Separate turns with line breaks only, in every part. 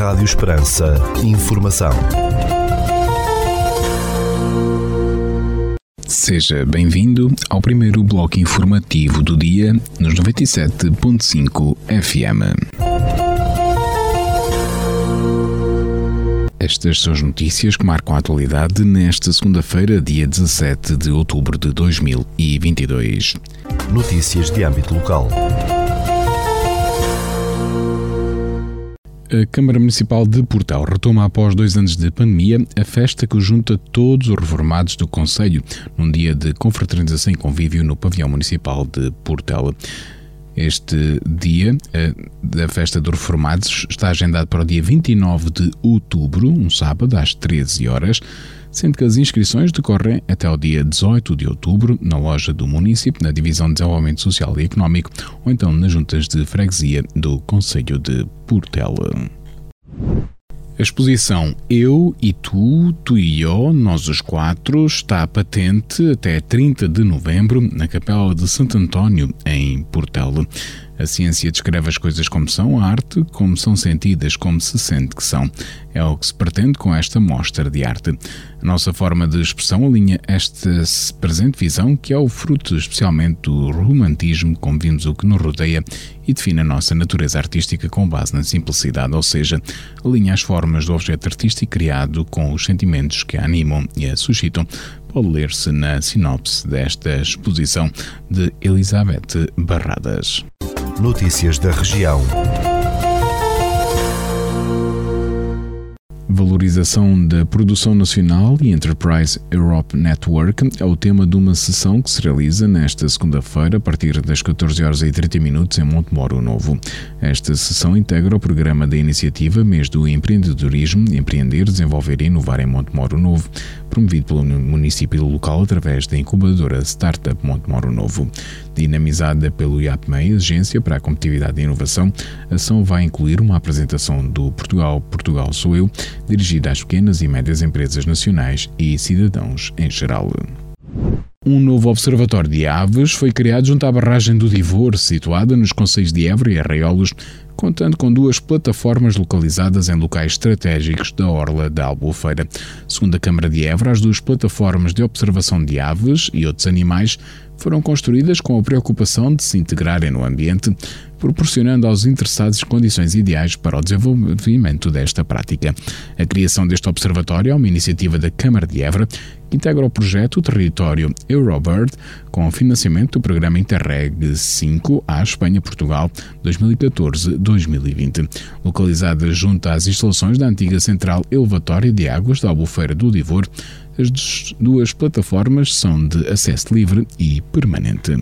Rádio Esperança. Informação.
Seja bem-vindo ao primeiro bloco informativo do dia nos 97.5 FM. Estas são as notícias que marcam a atualidade nesta segunda-feira, dia 17 de outubro de 2022.
Notícias de âmbito local.
A Câmara Municipal de Portel retoma após dois anos de pandemia a festa que junta todos os reformados do Conselho num dia de confraternização e convívio no pavilhão municipal de Portel. Este dia da festa dos reformados está agendado para o dia 29 de outubro, um sábado, às 13 horas sendo que as inscrições decorrem até o dia 18 de outubro na loja do município, na Divisão de Desenvolvimento Social e Económico, ou então nas juntas de freguesia do Conselho de Portela. A exposição Eu e Tu, Tu e Eu, Nós os Quatro, está patente até 30 de novembro na Capela de Santo António, em Portela. A ciência descreve as coisas como são, a arte como são sentidas, como se sente que são. É o que se pretende com esta mostra de arte. A nossa forma de expressão alinha esta presente visão, que é o fruto especialmente do romantismo, como vimos o que nos rodeia, e define a nossa natureza artística com base na simplicidade, ou seja, alinha as formas do objeto artístico criado com os sentimentos que a animam e a suscitam. Pode ler-se na sinopse desta exposição de Elizabeth Barradas.
Notícias da região.
Valorização da produção nacional e Enterprise Europe Network é o tema de uma sessão que se realiza nesta segunda-feira a partir das 14 horas e 30 minutos em Montemoro Novo. Esta sessão integra o programa da iniciativa Mês do Empreendedorismo, Empreender, Desenvolver e Inovar em Montemoro Novo, promovido pelo município local através da incubadora Startup Montemoro Novo. Dinamizada pelo IAPMEI, Agência para a Competitividade e Inovação, a ação vai incluir uma apresentação do Portugal Portugal Sou Eu, dirigida às pequenas e médias empresas nacionais e cidadãos em geral. Um novo observatório de aves foi criado junto à barragem do Divor, situada nos concelhos de Évora e Arraiolos, contando com duas plataformas localizadas em locais estratégicos da Orla da Albufeira. Segundo a Câmara de Évora, as duas plataformas de observação de aves e outros animais foram construídas com a preocupação de se integrarem no ambiente, proporcionando aos interessados condições ideais para o desenvolvimento desta prática. A criação deste observatório é uma iniciativa da Câmara de Évora que integra o projeto Território Eurobird com o financiamento do programa Interreg 5 à Espanha-Portugal 2014-2020. Localizada junto às instalações da antiga central elevatória de águas da Albufeira do Divor, as duas plataformas são de acesso livre e permanente.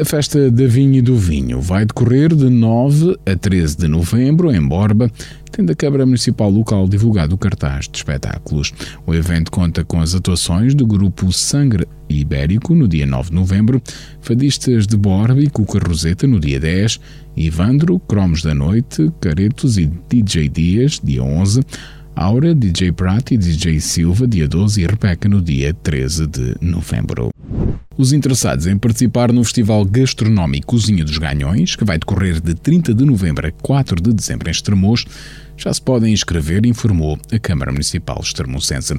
A festa da Vinha e do Vinho vai decorrer de 9 a 13 de novembro em Borba, tendo a Câmara Municipal local divulgado o cartaz de espetáculos. O evento conta com as atuações do grupo Sangre Ibérico no dia 9 de novembro, Fadistas de Borba e Cuca Roseta no dia 10, Ivandro, Cromos da Noite, Caretos e DJ Dias, dia 11, Aura, DJ Prat e DJ Silva, dia 12 e Rebeca no dia 13 de novembro. Os interessados em participar no Festival Gastronómico Cozinha dos Ganhões, que vai decorrer de 30 de novembro a 4 de dezembro em Estremoz, já se podem inscrever, informou a Câmara Municipal Extremocense.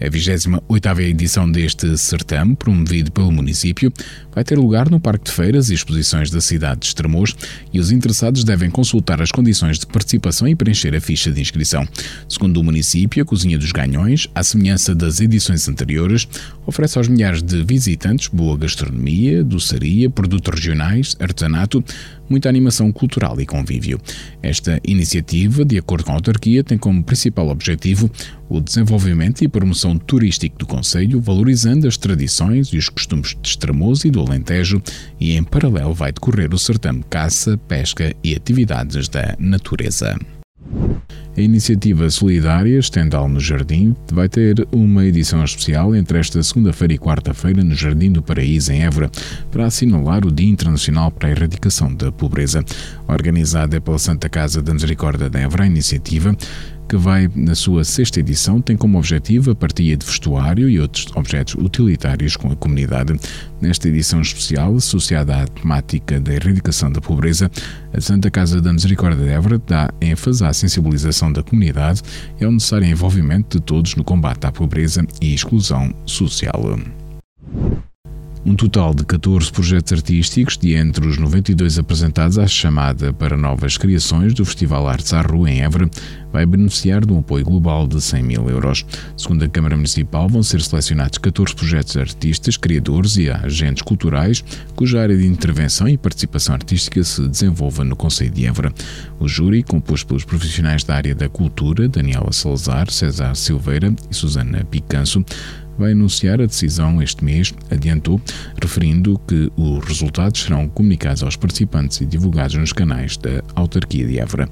A 28ª edição deste certame, promovido pelo município, vai ter lugar no Parque de Feiras e Exposições da cidade de Estremoz e os interessados devem consultar as condições de participação e preencher a ficha de inscrição. Segundo o município, a Cozinha dos Ganhões, à semelhança das edições anteriores, oferece aos milhares de visitantes boa gastronomia, doçaria, produtos regionais, artesanato, muita animação cultural e convívio. Esta iniciativa, de acordo com a autarquia, tem como principal objetivo o desenvolvimento e promoção turístico do Conselho, valorizando as tradições e os costumes de Estremoz e do Alentejo, e em paralelo vai decorrer o certame caça, pesca e atividades da natureza. A iniciativa solidária Stendhal no Jardim vai ter uma edição especial entre esta segunda-feira e quarta-feira no Jardim do Paraíso, em Évora, para assinalar o Dia Internacional para a Erradicação da Pobreza. Organizada pela Santa Casa da Misericórdia de Évora, a iniciativa que vai na sua sexta edição, tem como objetivo a partilha de vestuário e outros objetos utilitários com a comunidade. Nesta edição especial, associada à temática da erradicação da pobreza, a Santa Casa da Misericórdia de Évora dá ênfase à sensibilização da comunidade e ao necessário envolvimento de todos no combate à pobreza e exclusão social. Um total de 14 projetos artísticos, de entre os 92 apresentados à chamada para novas criações do Festival Artes à Rua em Évora, vai beneficiar de um apoio global de 100 mil euros. Segundo a Câmara Municipal, vão ser selecionados 14 projetos de artistas, criadores e agentes culturais, cuja área de intervenção e participação artística se desenvolva no Conselho de Évora. O júri, composto pelos profissionais da área da cultura, Daniela Salazar, César Silveira e Susana Picanso, vai anunciar a decisão este mês, adiantou, referindo que os resultados serão comunicados aos participantes e divulgados nos canais da autarquia de Évora.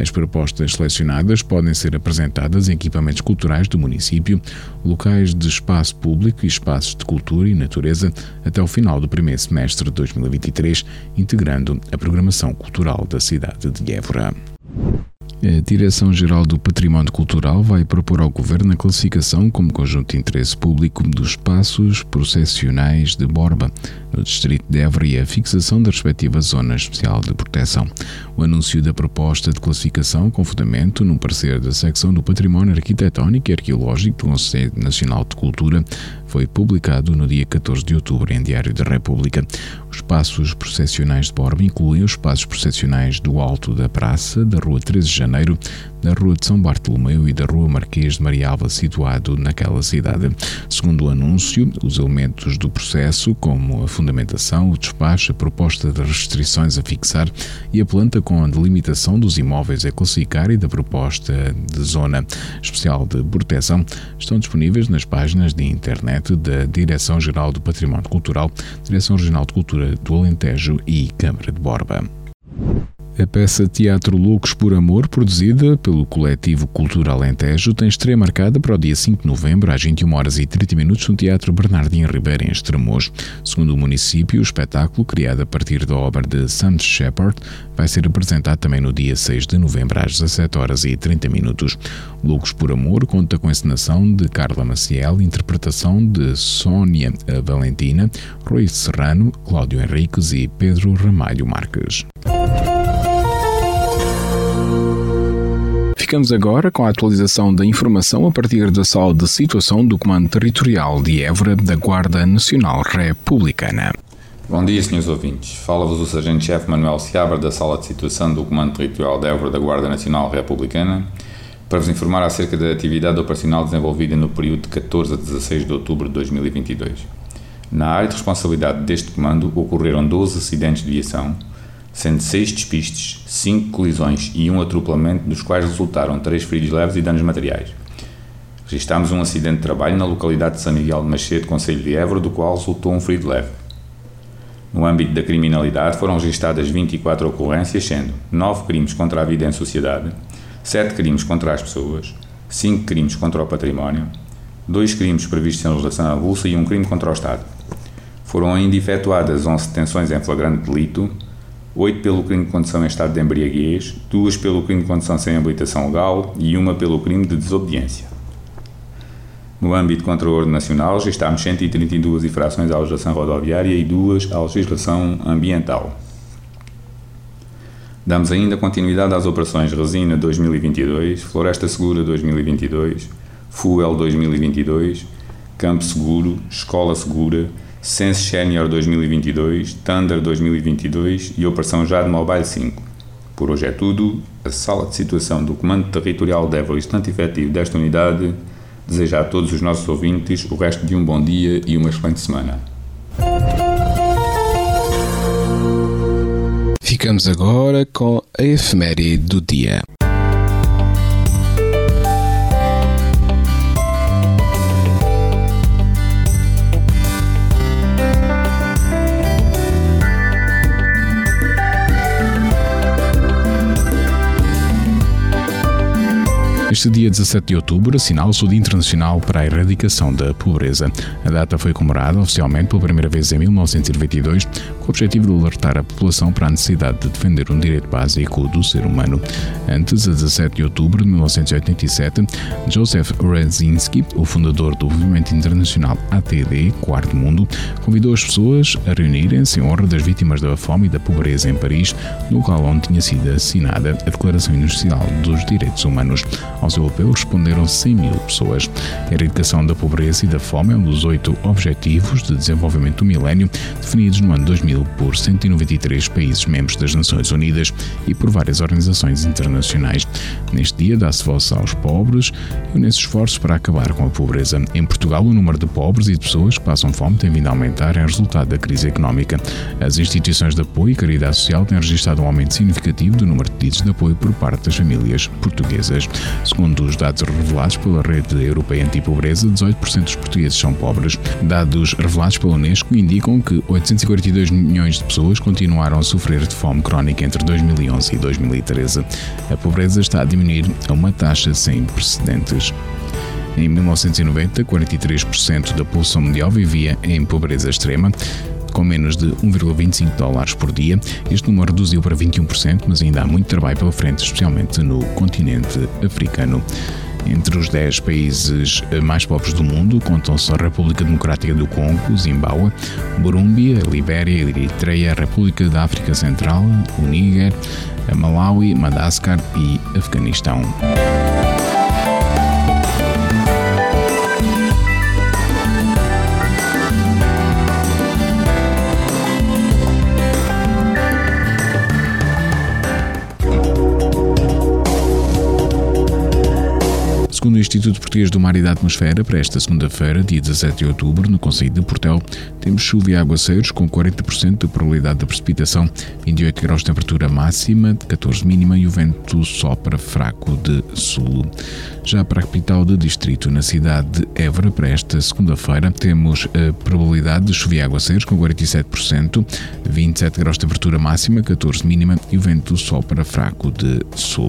As propostas selecionadas podem ser apresentadas em equipamentos culturais do município, locais de espaço público e espaços de cultura e natureza até o final do primeiro semestre de 2023, integrando a programação cultural da cidade de Évora. A Direção-Geral do Património Cultural vai propor ao Governo a classificação como conjunto de interesse público dos espaços processionais de Borba, no Distrito de Évora, e a fixação da respectiva Zona Especial de Proteção. O anúncio da proposta de classificação, com fundamento num parecer da Secção do Património Arquitetónico e Arqueológico do Conselho Nacional de Cultura, foi publicado no dia 14 de outubro em Diário da República. Os espaços processionais de Borba incluem os espaços processionais do Alto da Praça, da Rua 13 de Janeiro, da Rua de São Bartolomeu e da Rua Marquês de Marialva, situado naquela cidade. Segundo o anúncio, os elementos do processo, como a fundamentação, o despacho, a proposta de restrições a fixar e a planta com a delimitação dos imóveis a classificar e da proposta de zona especial de proteção, estão disponíveis nas páginas de internet da Direção-Geral do Património Cultural, Direção Regional de Cultura do Alentejo e Câmara de Borba. A peça Teatro Loucos por Amor, produzida pelo coletivo Cultura Alentejo, tem estreia marcada para o dia 5 de novembro, às 21 horas e 30 minutos, no Teatro Bernardino Ribeiro, em Estremoz. Segundo o município, o espetáculo, criado a partir da obra de Sam Shepard, vai ser apresentado também no dia 6 de novembro, às 17 horas e 30 minutos. Loucos por Amor conta com a encenação de Carla Maciel, interpretação de Sônia Valentina, Rui Serrano, Cláudio Henriques e Pedro Ramalho Marques. Ficamos agora com a atualização da informação a partir da sala de situação do Comando Territorial de Évora da Guarda Nacional Republicana.
Bom dia, senhores ouvintes. Fala-vos o Sargento-Chefe Manuel Seabra da Sala de Situação do Comando Territorial de Évora da Guarda Nacional Republicana para vos informar acerca da atividade operacional desenvolvida no período de 14 a 16 de outubro de 2022. Na área de responsabilidade deste comando ocorreram 12 acidentes de viação, sendo 6 despistes, 5 colisões e um atropelamento, dos quais resultaram 3 feridos leves e danos materiais. Registámos um acidente de trabalho na localidade de São Miguel de Macedo, Conselho de Évora, do qual resultou um ferido leve. No âmbito da criminalidade foram registadas 24 ocorrências, sendo 9 crimes contra a vida em sociedade, 7 crimes contra as pessoas, 5 crimes contra o património, 2 crimes previstos em legislação avulsa e um crime contra o Estado. Foram ainda efetuadas 11 detenções em flagrante delito, 8 pelo crime de condução em estado de embriaguez, 2 pelo crime de condução sem habilitação legal e uma pelo crime de desobediência. No âmbito contra o ordem nacional, registámos 132 infrações à legislação rodoviária e 2 à legislação ambiental. Damos ainda continuidade às operações Resina 2022, Floresta Segura 2022, Fuel 2022, Campo Seguro, Escola Segura, Sense Senior 2022, Thunder 2022 e Operação Jade Mobile 5. Por hoje é tudo. A sala de situação do Comando Territorial de Évora, estante efetivo desta unidade, deseja a todos os nossos ouvintes o resto de um bom dia e uma excelente semana.
Ficamos agora com a efeméride do dia. Neste dia 17 de outubro, assinala-se o Dia Internacional para a Erradicação da Pobreza. A data foi comemorada oficialmente pela primeira vez em 1922, com o objetivo de alertar a população para a necessidade de defender um direito básico do ser humano. Antes, a 17 de outubro de 1987, Joseph Rezinski, o fundador do movimento internacional ATD, Quarto Mundo, convidou as pessoas a reunirem-se em honra das vítimas da fome e da pobreza em Paris, no local onde tinha sido assinada a Declaração Universal dos Direitos Humanos. Ao seu apelo responderam 100 mil pessoas. A erradicação da pobreza e da fome é um dos oito Objetivos de Desenvolvimento do Milénio, definidos no ano 2000 por 193 países membros das Nações Unidas e por várias organizações internacionais. Neste dia dá-se voz aos pobres e unem-se esforços para acabar com a pobreza. Em Portugal, o número de pobres e de pessoas que passam fome tem vindo a aumentar em resultado da crise económica. As instituições de apoio e caridade social têm registrado um aumento significativo do número de pedidos de apoio por parte das famílias portuguesas. Segundo os dados revelados pela Rede Europeia Antipobreza, 18% dos portugueses são pobres. Dados revelados pela Unesco indicam que 842 milhões de pessoas continuaram a sofrer de fome crónica entre 2011 e 2013. A pobreza está a diminuir a uma taxa sem precedentes. Em 1990, 43% da população mundial vivia em pobreza extrema com menos de 1,25 dólares por dia. Este número reduziu para 21%, mas ainda há muito trabalho pela frente, especialmente no continente africano. Entre os 10 países mais pobres do mundo contam-se a República Democrática do Congo, Zimbábue, Burundi, Libéria, Eritreia, República da África Central, o Níger, Malawi, Madagascar e Afeganistão. Segundo o Instituto Português do Mar e da Atmosfera, para esta segunda-feira, dia 17 de outubro, no Conselho de Portel, temos chuva e aguaceiros com 40% de probabilidade de precipitação, 28 graus de temperatura máxima, 14 mínima e o vento sopra fraco de sul. Já para a capital do distrito, na cidade de Évora, para esta segunda-feira, temos a probabilidade de chuva e aguaceiros com 47%, 27 graus de temperatura máxima, 14 mínima e o vento sopra fraco de sul.